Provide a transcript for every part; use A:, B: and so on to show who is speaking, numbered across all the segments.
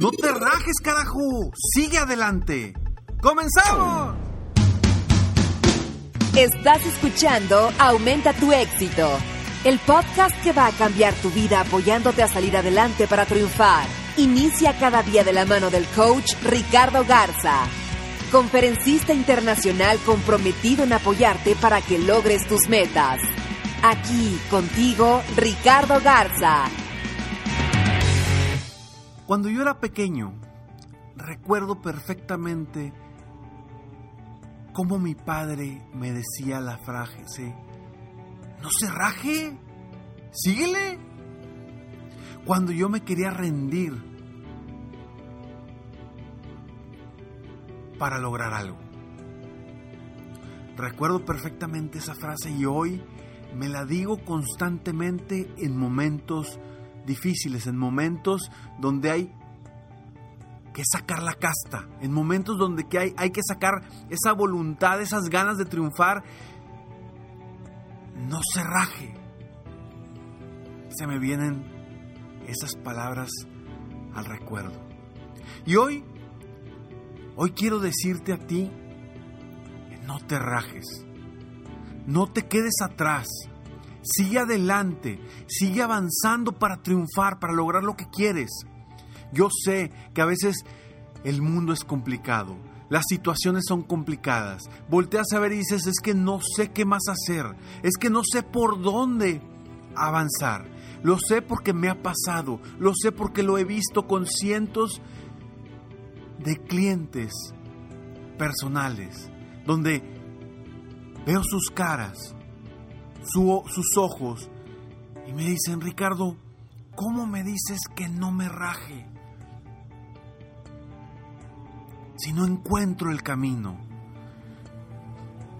A: No te rajes, carajo. Sigue adelante. ¡Comenzamos!
B: Estás escuchando Aumenta tu éxito, el podcast que va a cambiar tu vida apoyándote a salir adelante para triunfar. Inicia cada día de la mano del coach Ricardo Garza, conferencista internacional comprometido en apoyarte para que logres tus metas. Aquí contigo, Ricardo Garza.
A: Cuando yo era pequeño, recuerdo perfectamente cómo mi padre me decía la frase, no se raje, síguele. Cuando yo me quería rendir para lograr algo. Recuerdo perfectamente esa frase y hoy me la digo constantemente en momentos difíciles, en momentos donde hay que sacar la casta, en momentos donde que hay, hay que sacar esa voluntad, esas ganas de triunfar. No se raje. Se me vienen esas palabras al recuerdo. Y hoy, hoy quiero decirte a ti, no te rajes, no te quedes atrás, Sigue adelante, sigue avanzando para triunfar, para lograr lo que quieres. Yo sé que a veces el mundo es complicado, las situaciones son complicadas. Volteas a ver y dices, es que no sé qué más hacer, es que no sé por dónde avanzar. Lo sé porque me ha pasado, lo sé porque lo he visto con cientos de clientes personales, donde veo sus caras sus ojos y me dicen, Ricardo, ¿cómo me dices que no me raje? Si no encuentro el camino.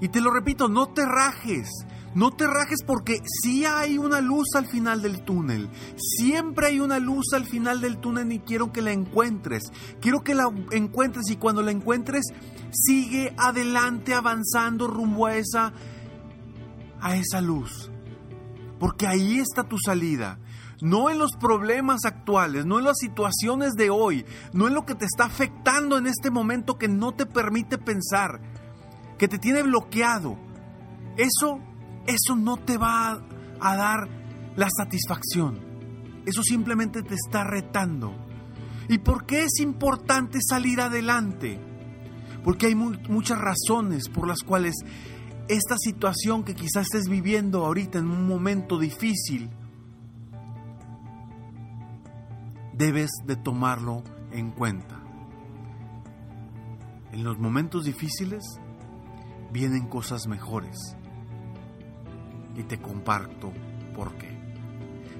A: Y te lo repito, no te rajes. No te rajes porque sí hay una luz al final del túnel. Siempre hay una luz al final del túnel y quiero que la encuentres. Quiero que la encuentres y cuando la encuentres, sigue adelante avanzando rumbo a esa a esa luz. Porque ahí está tu salida. No en los problemas actuales, no en las situaciones de hoy, no en lo que te está afectando en este momento que no te permite pensar, que te tiene bloqueado. Eso, eso no te va a, a dar la satisfacción. Eso simplemente te está retando. ¿Y por qué es importante salir adelante? Porque hay muchas razones por las cuales esta situación que quizás estés viviendo ahorita en un momento difícil, debes de tomarlo en cuenta. En los momentos difíciles vienen cosas mejores. Y te comparto por qué.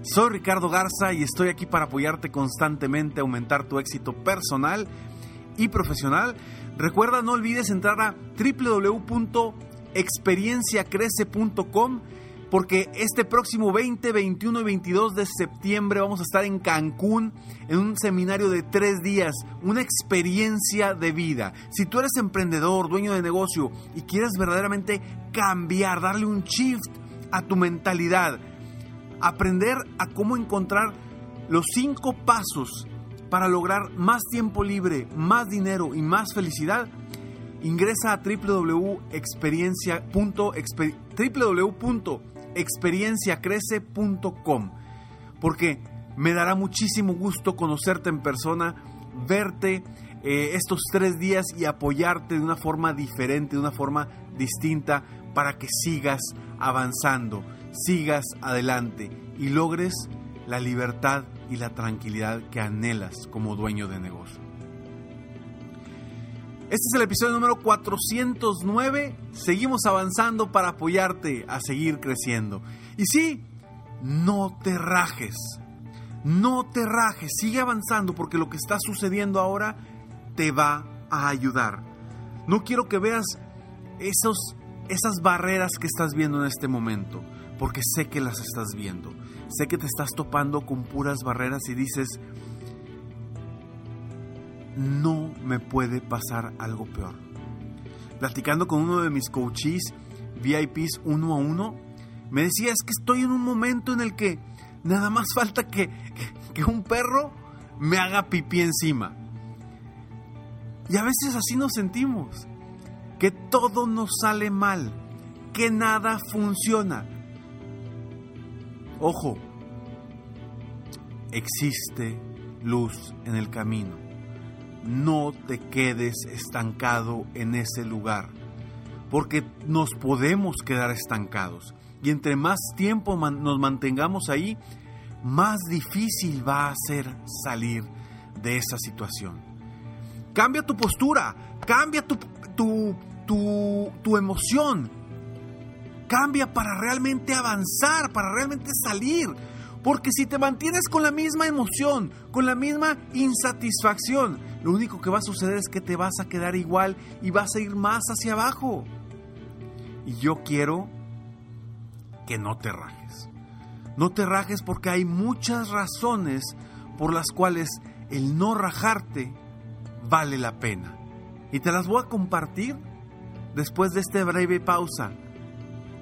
A: Soy Ricardo Garza y estoy aquí para apoyarte constantemente aumentar tu éxito personal y profesional. Recuerda, no olvides entrar a www experienciacrece.com porque este próximo 20, 21 y 22 de septiembre vamos a estar en Cancún en un seminario de tres días, una experiencia de vida. Si tú eres emprendedor, dueño de negocio y quieres verdaderamente cambiar, darle un shift a tu mentalidad, aprender a cómo encontrar los cinco pasos para lograr más tiempo libre, más dinero y más felicidad, ingresa a www.experienciacrece.com porque me dará muchísimo gusto conocerte en persona verte eh, estos tres días y apoyarte de una forma diferente, de una forma distinta, para que sigas avanzando, sigas adelante y logres la libertad y la tranquilidad que anhelas como dueño de negocio. Este es el episodio número 409. Seguimos avanzando para apoyarte a seguir creciendo. Y sí, no te rajes. No te rajes. Sigue avanzando porque lo que está sucediendo ahora te va a ayudar. No quiero que veas esos, esas barreras que estás viendo en este momento, porque sé que las estás viendo. Sé que te estás topando con puras barreras y dices, no me puede pasar algo peor. Platicando con uno de mis coaches VIPs uno a uno, me decía, es que estoy en un momento en el que nada más falta que, que un perro me haga pipí encima. Y a veces así nos sentimos, que todo nos sale mal, que nada funciona. Ojo, existe luz en el camino no te quedes estancado en ese lugar, porque nos podemos quedar estancados. Y entre más tiempo nos mantengamos ahí, más difícil va a ser salir de esa situación. Cambia tu postura, cambia tu, tu, tu, tu emoción, cambia para realmente avanzar, para realmente salir. Porque si te mantienes con la misma emoción, con la misma insatisfacción, lo único que va a suceder es que te vas a quedar igual y vas a ir más hacia abajo. Y yo quiero que no te rajes. No te rajes porque hay muchas razones por las cuales el no rajarte vale la pena. Y te las voy a compartir después de esta breve pausa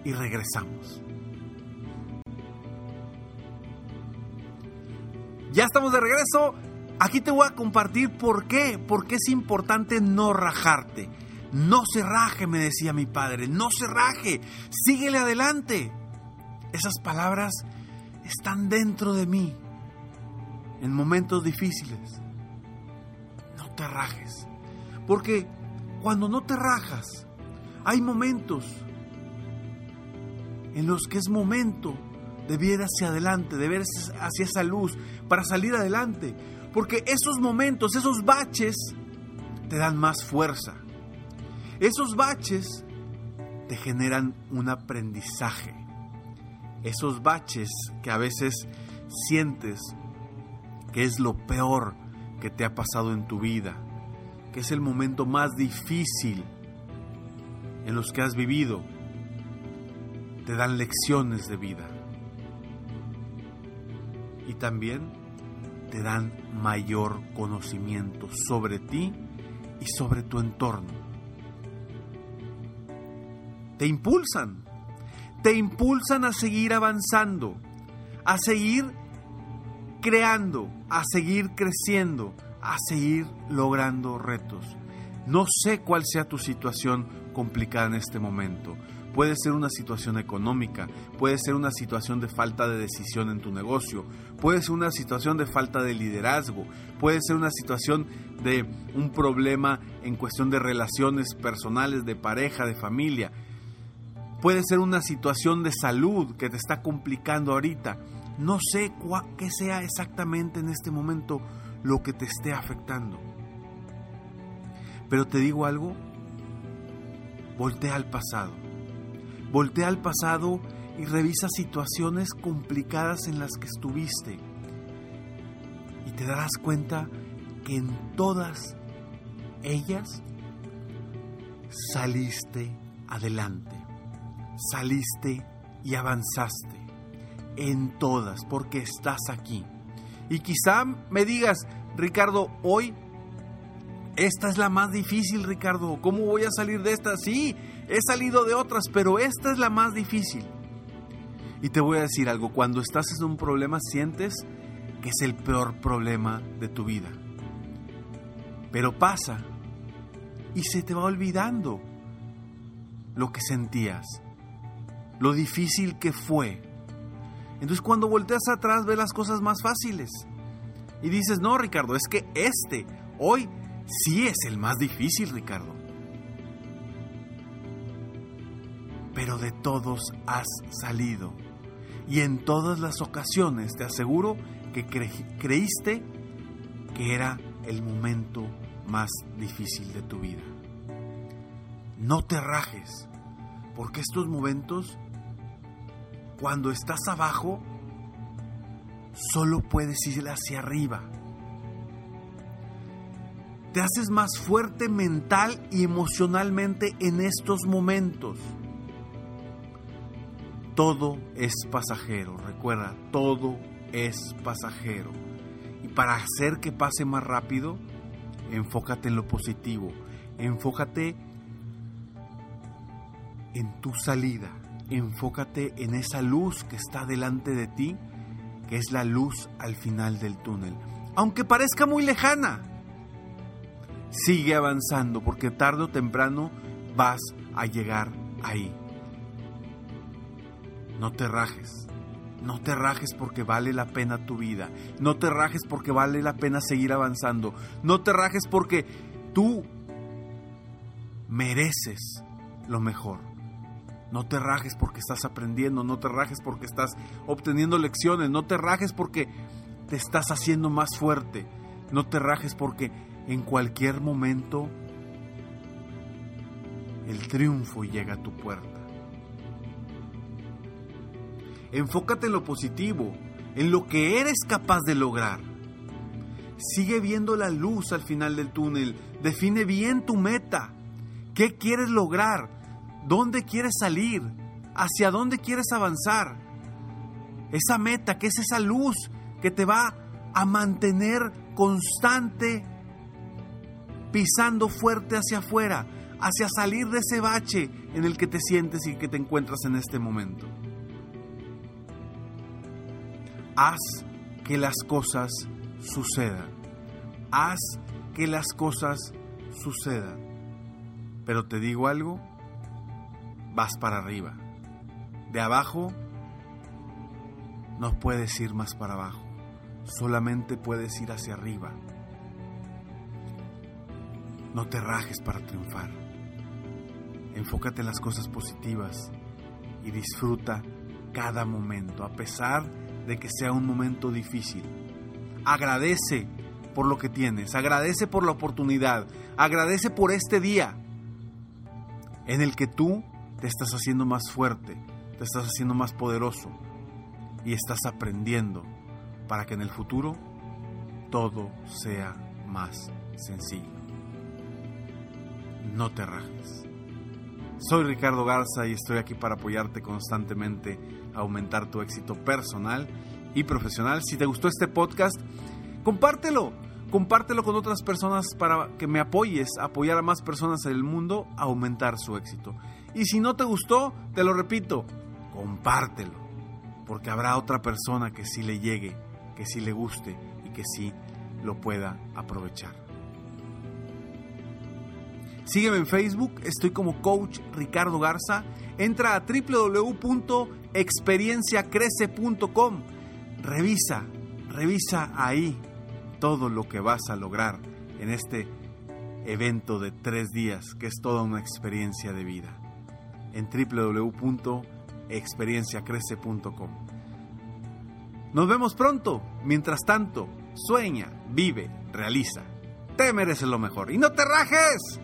A: y regresamos. Ya estamos de regreso. Aquí te voy a compartir por qué, por qué es importante no rajarte. No se raje, me decía mi padre, no se raje, síguele adelante. Esas palabras están dentro de mí en momentos difíciles. No te rajes, porque cuando no te rajas, hay momentos en los que es momento de ver hacia adelante, de ver hacia esa luz, para salir adelante. Porque esos momentos, esos baches, te dan más fuerza. Esos baches te generan un aprendizaje. Esos baches que a veces sientes que es lo peor que te ha pasado en tu vida, que es el momento más difícil en los que has vivido, te dan lecciones de vida. También te dan mayor conocimiento sobre ti y sobre tu entorno. Te impulsan, te impulsan a seguir avanzando, a seguir creando, a seguir creciendo, a seguir logrando retos. No sé cuál sea tu situación complicada en este momento. Puede ser una situación económica, puede ser una situación de falta de decisión en tu negocio, puede ser una situación de falta de liderazgo, puede ser una situación de un problema en cuestión de relaciones personales, de pareja, de familia. Puede ser una situación de salud que te está complicando ahorita. No sé qué sea exactamente en este momento lo que te esté afectando. Pero te digo algo, voltea al pasado Voltea al pasado y revisa situaciones complicadas en las que estuviste. Y te darás cuenta que en todas ellas saliste adelante. Saliste y avanzaste. En todas, porque estás aquí. Y quizá me digas, Ricardo, hoy esta es la más difícil, Ricardo. ¿Cómo voy a salir de esta? Sí, He salido de otras, pero esta es la más difícil. Y te voy a decir algo, cuando estás en un problema sientes que es el peor problema de tu vida. Pero pasa y se te va olvidando lo que sentías, lo difícil que fue. Entonces cuando volteas atrás ves las cosas más fáciles. Y dices, no Ricardo, es que este Hoy sí es el más difícil, Ricardo. Pero de todos has salido. Y en todas las ocasiones te aseguro que creíste que era el momento más difícil de tu vida. No te rajes, porque estos momentos, cuando estás abajo, solo puedes ir hacia arriba. Te haces más fuerte mental y emocionalmente en estos momentos. Todo es pasajero, recuerda, todo es pasajero. Y para hacer que pase más rápido, enfócate en lo positivo, enfócate en tu salida, enfócate en esa luz que está delante de ti, que es la luz al final del túnel. Aunque parezca muy lejana, sigue avanzando porque tarde o temprano vas a llegar ahí. No te rajes. No te rajes porque vale la pena tu vida. No te rajes porque vale la pena seguir avanzando. No te rajes porque tú mereces lo mejor. No te rajes porque estás aprendiendo, no te rajes porque estás obteniendo lecciones, no te rajes porque te estás haciendo más fuerte, no te rajes porque en cualquier momento el triunfo llega a tu puerta. Enfócate en lo positivo, en lo que eres capaz de lograr. Sigue viendo la luz al final del túnel. Define bien tu meta. ¿Qué quieres lograr? ¿Dónde quieres salir? ¿Hacia dónde quieres avanzar? Esa meta, que es esa luz que te va a mantener constante, pisando fuerte hacia afuera, hacia salir de ese bache en el que te sientes y que te encuentras en este momento haz que las cosas sucedan. Haz que las cosas sucedan. Pero te digo algo, vas para arriba. De abajo no puedes ir más para abajo, solamente puedes ir hacia arriba. No te rajes para triunfar. Enfócate en las cosas positivas y disfruta cada momento, a pesar de de que sea un momento difícil. Agradece por lo que tienes, agradece por la oportunidad, agradece por este día en el que tú te estás haciendo más fuerte, te estás haciendo más poderoso y estás aprendiendo para que en el futuro todo sea más sencillo. No te rajes. Soy Ricardo Garza y estoy aquí para apoyarte constantemente aumentar tu éxito personal y profesional. Si te gustó este podcast, compártelo. Compártelo con otras personas para que me apoyes apoyar a más personas en el mundo a aumentar su éxito. Y si no te gustó, te lo repito, compártelo. Porque habrá otra persona que sí le llegue, que sí le guste y que sí lo pueda aprovechar. Sígueme en Facebook, estoy como Coach Ricardo Garza. Entra a www.experienciacrece.com. Revisa, revisa ahí todo lo que vas a lograr en este evento de tres días, que es toda una experiencia de vida. En www.experienciacrece.com. Nos vemos pronto. Mientras tanto, sueña, vive, realiza. Te mereces lo mejor y no te rajes.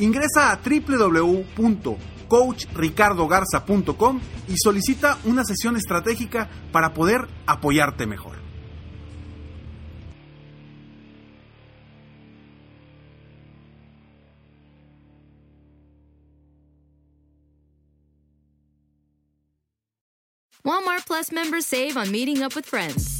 A: Ingresa a www.coachricardogarza.com y solicita una sesión estratégica para poder apoyarte mejor.
C: Walmart Plus members save on meeting up with friends.